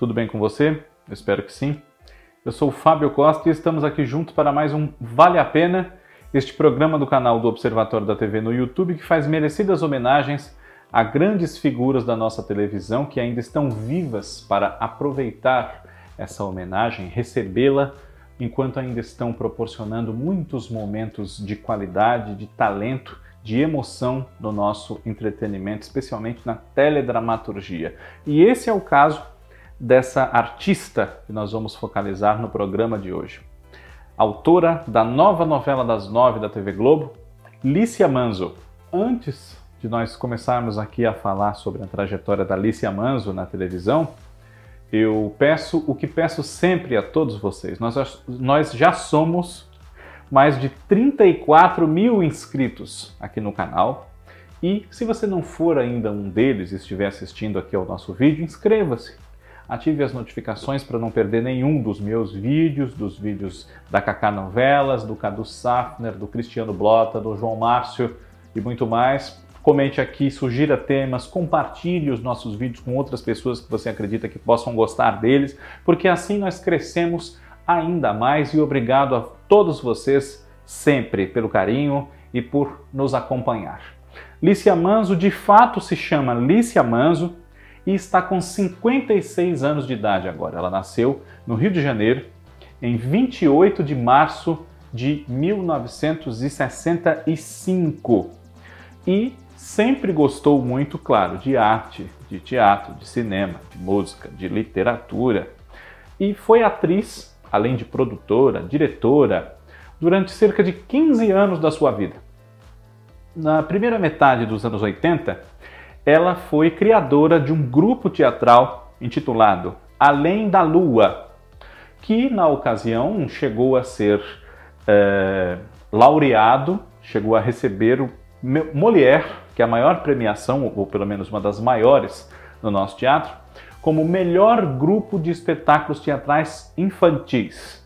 Tudo bem com você? Eu espero que sim. Eu sou o Fábio Costa e estamos aqui juntos para mais um Vale a Pena, este programa do canal do Observatório da TV no YouTube que faz merecidas homenagens a grandes figuras da nossa televisão que ainda estão vivas para aproveitar essa homenagem, recebê-la enquanto ainda estão proporcionando muitos momentos de qualidade, de talento, de emoção no nosso entretenimento, especialmente na teledramaturgia. E esse é o caso dessa artista que nós vamos focalizar no programa de hoje. Autora da nova novela das nove da TV Globo, Lícia Manzo. Antes de nós começarmos aqui a falar sobre a trajetória da Lícia Manzo na televisão, eu peço o que peço sempre a todos vocês. Nós, nós já somos mais de 34 mil inscritos aqui no canal. E se você não for ainda um deles e estiver assistindo aqui ao nosso vídeo, inscreva-se ative as notificações para não perder nenhum dos meus vídeos, dos vídeos da Kaká Novelas, do Cadu Safner, do Cristiano Blota, do João Márcio e muito mais. Comente aqui, sugira temas, compartilhe os nossos vídeos com outras pessoas que você acredita que possam gostar deles, porque assim nós crescemos ainda mais e obrigado a todos vocês sempre pelo carinho e por nos acompanhar. Lícia Manzo de fato se chama Lícia Manzo, e está com 56 anos de idade agora. Ela nasceu no Rio de Janeiro em 28 de março de 1965 e sempre gostou muito, claro, de arte, de teatro, de cinema, de música, de literatura e foi atriz, além de produtora, diretora, durante cerca de 15 anos da sua vida. Na primeira metade dos anos 80, ela foi criadora de um grupo teatral intitulado Além da Lua, que na ocasião chegou a ser é, laureado, chegou a receber o Molière, que é a maior premiação, ou pelo menos uma das maiores no nosso teatro, como melhor grupo de espetáculos teatrais infantis.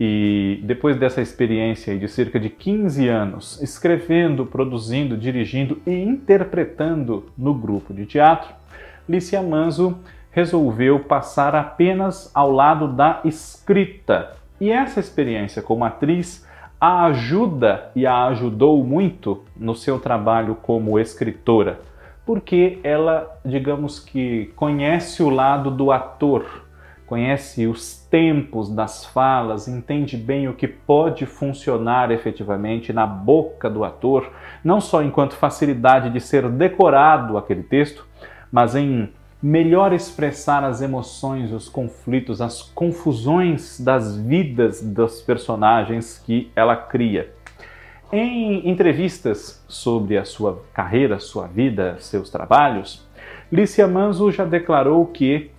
E depois dessa experiência de cerca de 15 anos escrevendo, produzindo, dirigindo e interpretando no grupo de teatro, Lícia Manzo resolveu passar apenas ao lado da escrita. E essa experiência como atriz a ajuda e a ajudou muito no seu trabalho como escritora, porque ela, digamos que, conhece o lado do ator conhece os tempos das falas, entende bem o que pode funcionar efetivamente na boca do ator, não só enquanto facilidade de ser decorado aquele texto, mas em melhor expressar as emoções, os conflitos, as confusões das vidas dos personagens que ela cria. Em entrevistas sobre a sua carreira, sua vida, seus trabalhos, Lícia Manzo já declarou que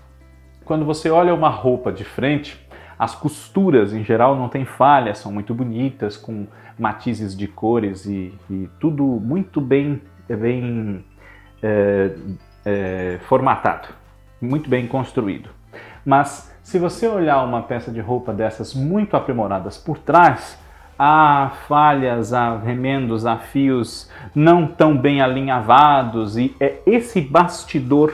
quando você olha uma roupa de frente, as costuras em geral não têm falha, são muito bonitas, com matizes de cores e, e tudo muito bem, bem é, é, formatado, muito bem construído. Mas se você olhar uma peça de roupa dessas muito aprimoradas por trás, há falhas, há remendos, há fios não tão bem alinhavados e é esse bastidor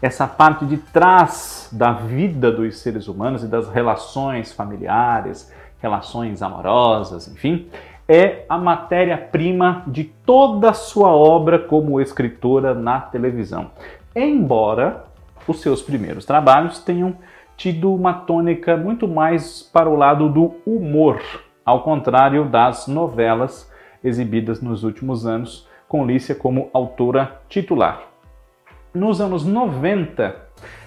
essa parte de trás da vida dos seres humanos e das relações familiares, relações amorosas, enfim, é a matéria-prima de toda a sua obra como escritora na televisão. Embora os seus primeiros trabalhos tenham tido uma tônica muito mais para o lado do humor, ao contrário das novelas exibidas nos últimos anos, com Lícia como autora titular. Nos anos 90,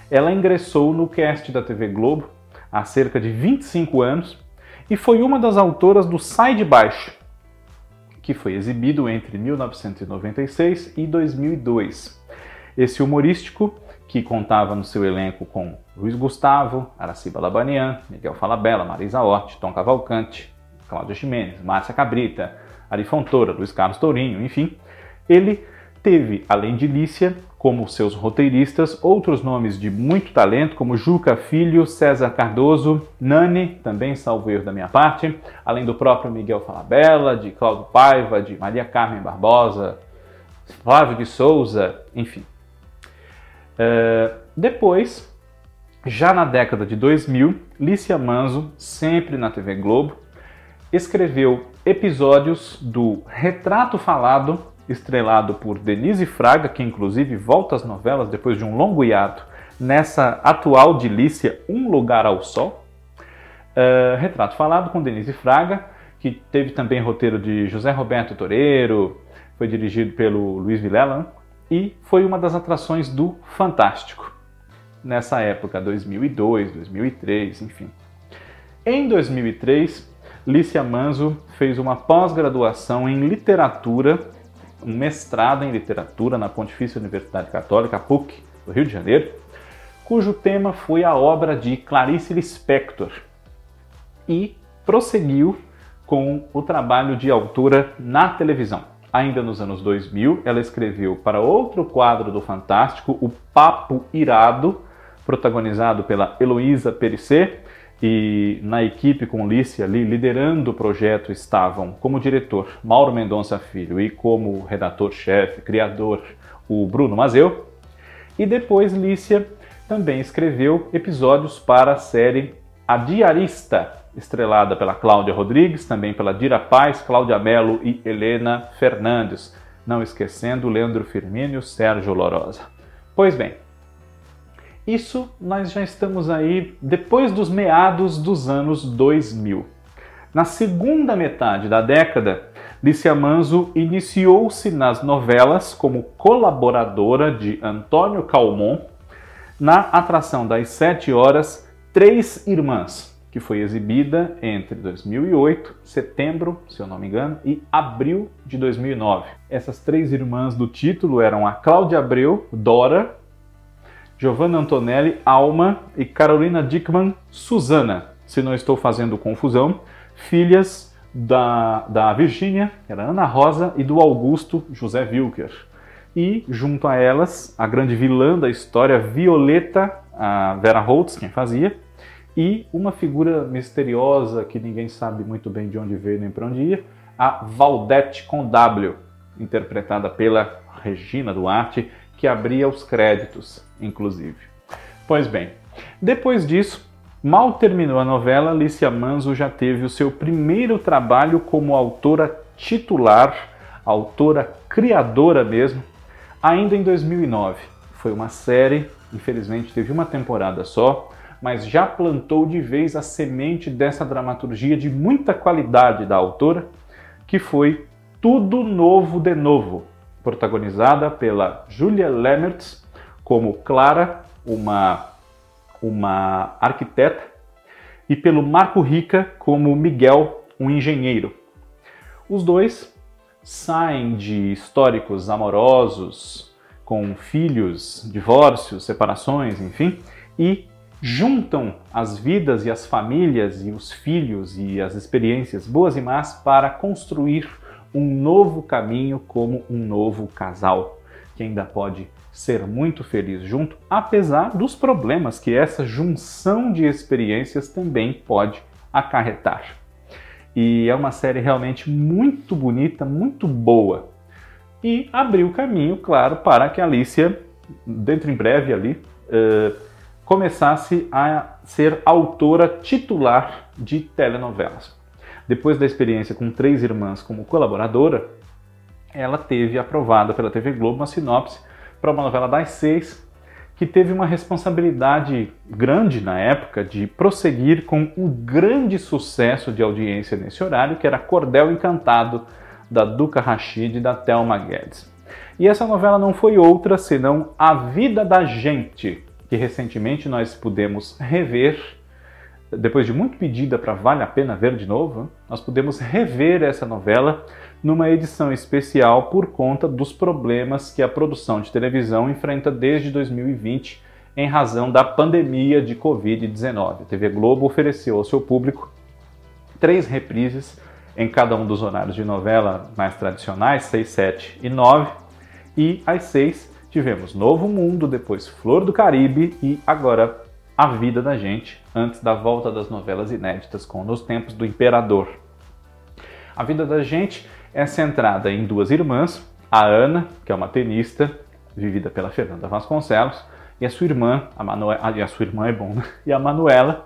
ela ingressou no cast da TV Globo há cerca de 25 anos e foi uma das autoras do Sai de Baixo, que foi exibido entre 1996 e 2002. Esse humorístico, que contava no seu elenco com Luiz Gustavo, Araciba Labanian, Miguel Falabella, Marisa Hort, Tom Cavalcante, Cláudio Ximenes, Márcia Cabrita, Ari Fontoura, Luiz Carlos Tourinho, enfim, ele teve, além de Lícia, como seus roteiristas, outros nomes de muito talento, como Juca Filho, César Cardoso, Nani, também salvo erro da minha parte, além do próprio Miguel Falabella, de Cláudio Paiva, de Maria Carmen Barbosa, Flávio de Souza, enfim. Uh, depois, Já na década de 2000, Lícia Manzo, sempre na TV Globo, escreveu episódios do Retrato Falado, estrelado por Denise Fraga, que inclusive volta às novelas depois de um longo hiato, nessa atual de Lícia, Um Lugar ao Sol. Uh, Retrato Falado com Denise Fraga, que teve também roteiro de José Roberto Toreiro, foi dirigido pelo Luiz Vilela e foi uma das atrações do Fantástico nessa época, 2002, 2003, enfim. Em 2003, Lícia Manzo fez uma pós-graduação em literatura, um mestrado em literatura na Pontifícia Universidade Católica, PUC, do Rio de Janeiro, cujo tema foi a obra de Clarice Lispector, e prosseguiu com o trabalho de autora na televisão. Ainda nos anos 2000, ela escreveu para outro quadro do Fantástico, O Papo Irado, protagonizado pela Heloísa Perissé, e na equipe com Lícia ali, liderando o projeto, estavam como diretor Mauro Mendonça Filho e como redator-chefe, criador, o Bruno Mazeu. E depois Lícia também escreveu episódios para a série A Diarista, estrelada pela Cláudia Rodrigues, também pela Dira Paz, Cláudia Mello e Helena Fernandes, não esquecendo Leandro Firmino e Sérgio Lorosa. Pois bem, isso nós já estamos aí depois dos meados dos anos 2000. Na segunda metade da década, Lícia Manzo iniciou-se nas novelas como colaboradora de Antônio Calmon na atração das sete horas Três Irmãs, que foi exibida entre 2008, setembro, se eu não me engano, e abril de 2009. Essas três irmãs do título eram a Cláudia Abreu, Dora, Giovanna Antonelli, Alma e Carolina Dickman, Susana, se não estou fazendo confusão, filhas da, da Virgínia, era Ana Rosa, e do Augusto José Wilker. E, junto a elas, a grande vilã da história, Violeta, a Vera Holtz, quem fazia, e uma figura misteriosa que ninguém sabe muito bem de onde veio nem para onde ia, a Valdete com W, interpretada pela Regina Duarte, que abria os créditos, inclusive. Pois bem, depois disso, mal terminou a novela, Alicia Manzo já teve o seu primeiro trabalho como autora titular, autora criadora mesmo, ainda em 2009. Foi uma série, infelizmente teve uma temporada só, mas já plantou de vez a semente dessa dramaturgia de muita qualidade da autora, que foi Tudo Novo de Novo, protagonizada pela Julia Lemmertz como Clara, uma, uma arquiteta, e pelo Marco Rica como Miguel, um engenheiro. Os dois saem de históricos amorosos, com filhos, divórcios, separações, enfim, e juntam as vidas e as famílias e os filhos e as experiências boas e más para construir um novo caminho como um novo casal que ainda pode ser muito feliz junto, apesar dos problemas que essa junção de experiências também pode acarretar. E é uma série realmente muito bonita, muito boa. E abriu caminho, claro, para que a Alicia, dentro em breve ali, uh, começasse a ser autora titular de telenovelas. Depois da experiência com três irmãs como colaboradora, ela teve aprovada pela TV Globo uma sinopse para uma novela das seis que teve uma responsabilidade grande na época de prosseguir com um grande sucesso de audiência nesse horário, que era Cordel Encantado, da Duca Rachid e da Thelma Guedes. E essa novela não foi outra senão A Vida da Gente, que recentemente nós pudemos rever depois de muito pedida para Vale a Pena Ver de novo, nós podemos rever essa novela numa edição especial por conta dos problemas que a produção de televisão enfrenta desde 2020 em razão da pandemia de Covid-19. A TV Globo ofereceu ao seu público três reprises em cada um dos horários de novela mais tradicionais, 6, 7 e 9, e às 6 tivemos Novo Mundo, depois Flor do Caribe e agora a vida da gente antes da volta das novelas inéditas com Nos Tempos do Imperador. A vida da gente é centrada em duas irmãs, a Ana, que é uma tenista, vivida pela Fernanda Vasconcelos, e a sua irmã, a Manuela, ah, e a sua irmã é bom, né? E a Manuela,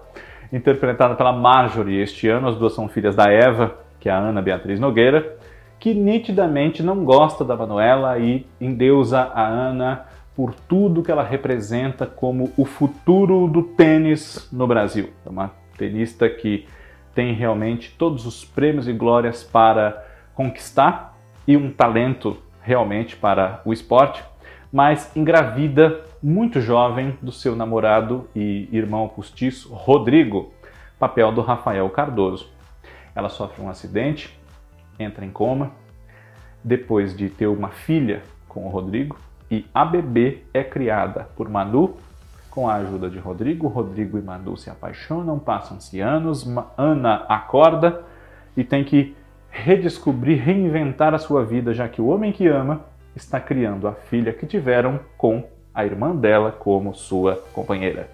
interpretada pela Marjorie este ano, as duas são filhas da Eva, que é a Ana Beatriz Nogueira, que nitidamente não gosta da Manuela e endeusa a Ana por tudo que ela representa como o futuro do tênis no Brasil. É uma tenista que tem realmente todos os prêmios e glórias para conquistar e um talento realmente para o esporte, mas engravida muito jovem do seu namorado e irmão postiço, Rodrigo, papel do Rafael Cardoso. Ela sofre um acidente, entra em coma, depois de ter uma filha com o Rodrigo, e a bebê é criada por Manu com a ajuda de Rodrigo. Rodrigo e Manu se apaixonam, passam-se anos, Ana acorda e tem que redescobrir, reinventar a sua vida, já que o homem que ama está criando a filha que tiveram com a irmã dela como sua companheira.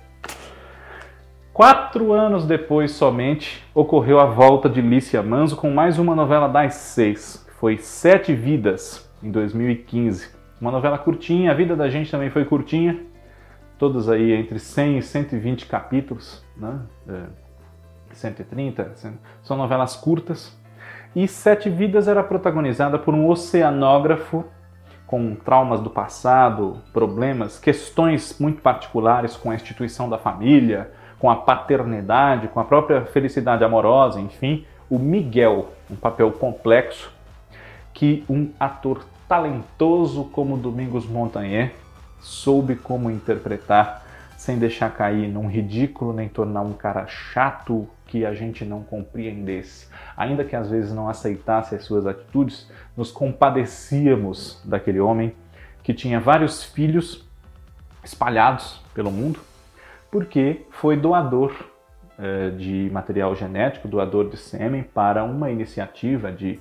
Quatro anos depois somente ocorreu a volta de Lícia Manso com mais uma novela das seis, foi Sete Vidas, em 2015. Uma novela curtinha, a vida da gente também foi curtinha, todas aí entre 100 e 120 capítulos, né? É, 130, são novelas curtas. E Sete Vidas era protagonizada por um oceanógrafo com traumas do passado, problemas, questões muito particulares com a instituição da família, com a paternidade, com a própria felicidade amorosa, enfim, o Miguel, um papel complexo que um ator talentoso como Domingos Montanher soube como interpretar sem deixar cair num ridículo nem tornar um cara chato que a gente não compreendesse. Ainda que às vezes não aceitasse as suas atitudes, nos compadecíamos daquele homem que tinha vários filhos espalhados pelo mundo, porque foi doador eh, de material genético, doador de sêmen para uma iniciativa de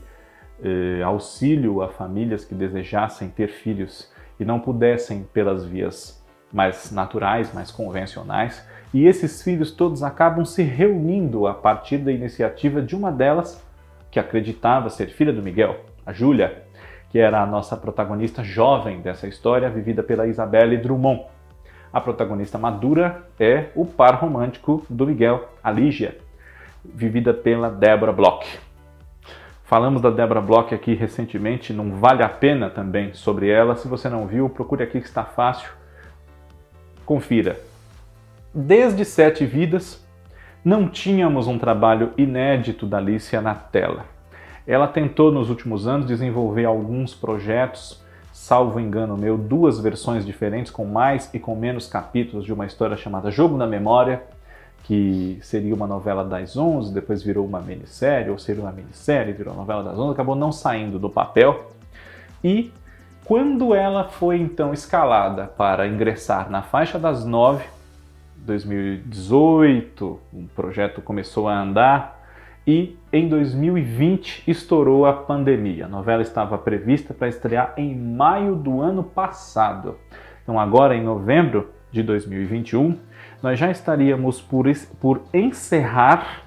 eh, auxílio a famílias que desejassem ter filhos e não pudessem pelas vias mais naturais, mais convencionais. E esses filhos todos acabam se reunindo a partir da iniciativa de uma delas que acreditava ser filha do Miguel, a Júlia, que era a nossa protagonista jovem dessa história, vivida pela Isabelle Drummond. A protagonista madura é o par romântico do Miguel, a Lígia, vivida pela Deborah Bloch. Falamos da Debra Bloch aqui recentemente, não vale a pena também sobre ela. Se você não viu, procure aqui que está fácil. Confira. Desde Sete Vidas, não tínhamos um trabalho inédito da Alicia na tela. Ela tentou nos últimos anos desenvolver alguns projetos, salvo engano meu, duas versões diferentes com mais e com menos capítulos de uma história chamada Jogo na Memória, que seria uma novela das 11, depois virou uma minissérie, ou seria uma minissérie, virou uma novela das 11, acabou não saindo do papel. E quando ela foi então escalada para ingressar na faixa das 9, 2018, o projeto começou a andar e em 2020 estourou a pandemia. A novela estava prevista para estrear em maio do ano passado. Então agora em novembro de 2021, nós já estaríamos por, por encerrar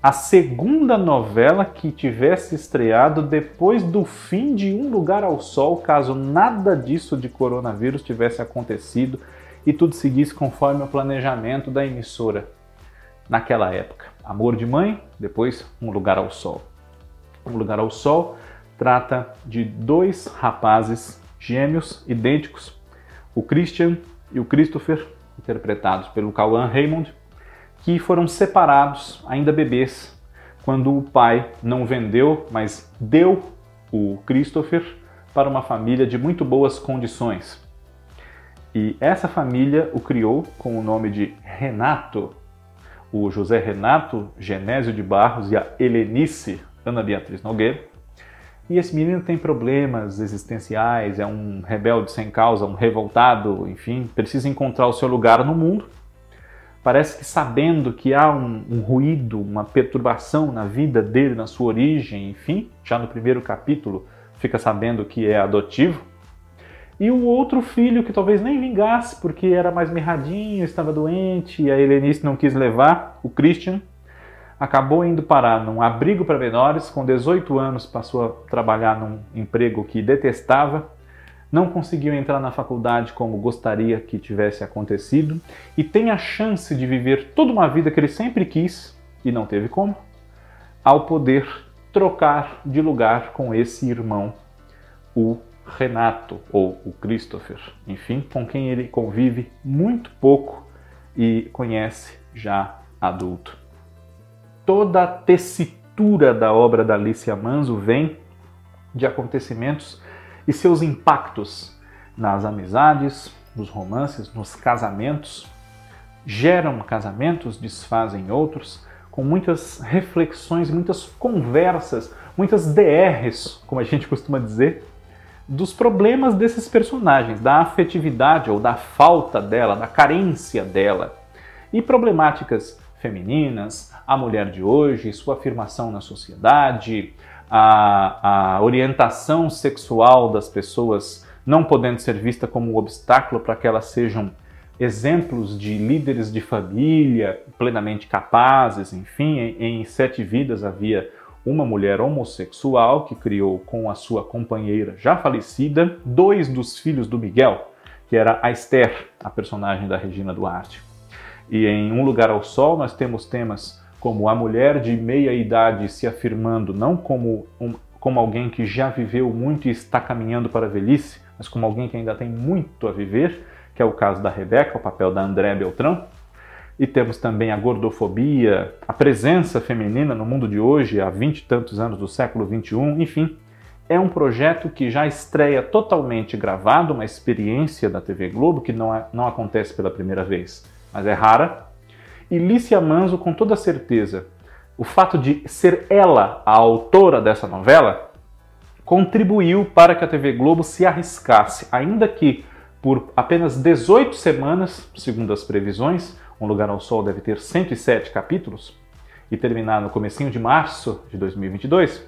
a segunda novela que tivesse estreado depois do fim de Um Lugar ao Sol, caso nada disso de coronavírus tivesse acontecido e tudo seguisse conforme o planejamento da emissora naquela época. Amor de Mãe, depois Um Lugar ao Sol. Um Lugar ao Sol trata de dois rapazes gêmeos idênticos, o Christian e o Christopher, interpretados pelo Cauan Raymond, que foram separados ainda bebês quando o pai não vendeu, mas deu o Christopher para uma família de muito boas condições. E essa família o criou com o nome de Renato, o José Renato Genésio de Barros e a Helenice Ana Beatriz Nogueira. E esse menino tem problemas existenciais, é um rebelde sem causa, um revoltado, enfim, precisa encontrar o seu lugar no mundo. Parece que sabendo que há um, um, ruído, uma perturbação na vida dele, na sua origem, enfim, já no primeiro capítulo fica sabendo que é adotivo. E o outro filho que talvez nem vingasse porque era mais mirradinho, estava doente e a Helenice não quis levar, o Christian, acabou indo parar num abrigo para menores, com 18 anos passou a trabalhar num emprego que detestava, não conseguiu entrar na faculdade como gostaria que tivesse acontecido e tem a chance de viver toda uma vida que ele sempre quis e não teve como, ao poder trocar de lugar com esse irmão, o Renato ou o Christopher, enfim, com quem ele convive muito pouco e conhece já adulto. Toda a tessitura da obra da Alicia Manso vem de acontecimentos e seus impactos nas amizades, nos romances, nos casamentos. Geram casamentos, desfazem outros, com muitas reflexões, muitas conversas, muitas DRs, como a gente costuma dizer, dos problemas desses personagens, da afetividade ou da falta dela, da carência dela, e problemáticas femininas, a mulher de hoje, sua afirmação na sociedade, a, a orientação sexual das pessoas não podendo ser vista como um obstáculo para que elas sejam exemplos de líderes de família plenamente capazes, enfim, em, em Sete Vidas havia uma mulher homossexual que criou com a sua companheira já falecida dois dos filhos do Miguel, que era a Esther, a personagem da Regina Duarte. E em Um Lugar ao Sol nós temos temas como a mulher de meia idade se afirmando não como, um, como alguém que já viveu muito e está caminhando para a velhice, mas como alguém que ainda tem muito a viver, que é o caso da Rebeca, o papel da André Beltrão. E temos também a gordofobia, a presença feminina no mundo de hoje, há vinte e tantos anos do século XXI, enfim. É um projeto que já estreia totalmente gravado, uma experiência da TV Globo que não, é, não acontece pela primeira vez, mas é rara. E Lícia Manso, com toda certeza, o fato de ser ela a autora dessa novela contribuiu para que a TV Globo se arriscasse, ainda que por apenas 18 semanas, segundo as previsões, Um Lugar ao Sol deve ter 107 capítulos, e terminar no comecinho de março de 2022,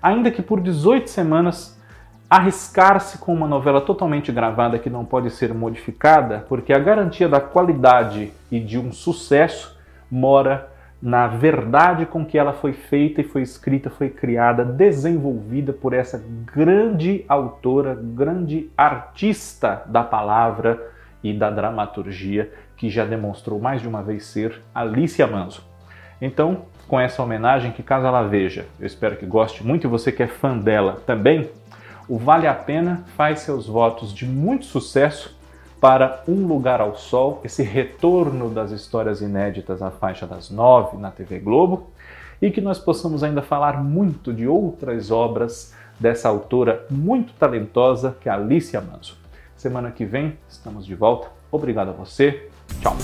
ainda que por 18 semanas arriscar-se com uma novela totalmente gravada que não pode ser modificada, porque a garantia da qualidade e de um sucesso mora na verdade com que ela foi feita e foi escrita, foi criada, desenvolvida por essa grande autora, grande artista da palavra e da dramaturgia, que já demonstrou mais de uma vez ser Alicia Manso. Então, com essa homenagem, que caso ela veja, eu espero que goste muito e você que é fã dela também, o Vale a Pena faz seus votos de muito sucesso para Um Lugar ao Sol, esse retorno das histórias inéditas à faixa das nove na TV Globo, e que nós possamos ainda falar muito de outras obras dessa autora muito talentosa que é Alicia Manso. Semana que vem estamos de volta. Obrigado a você. Tchau.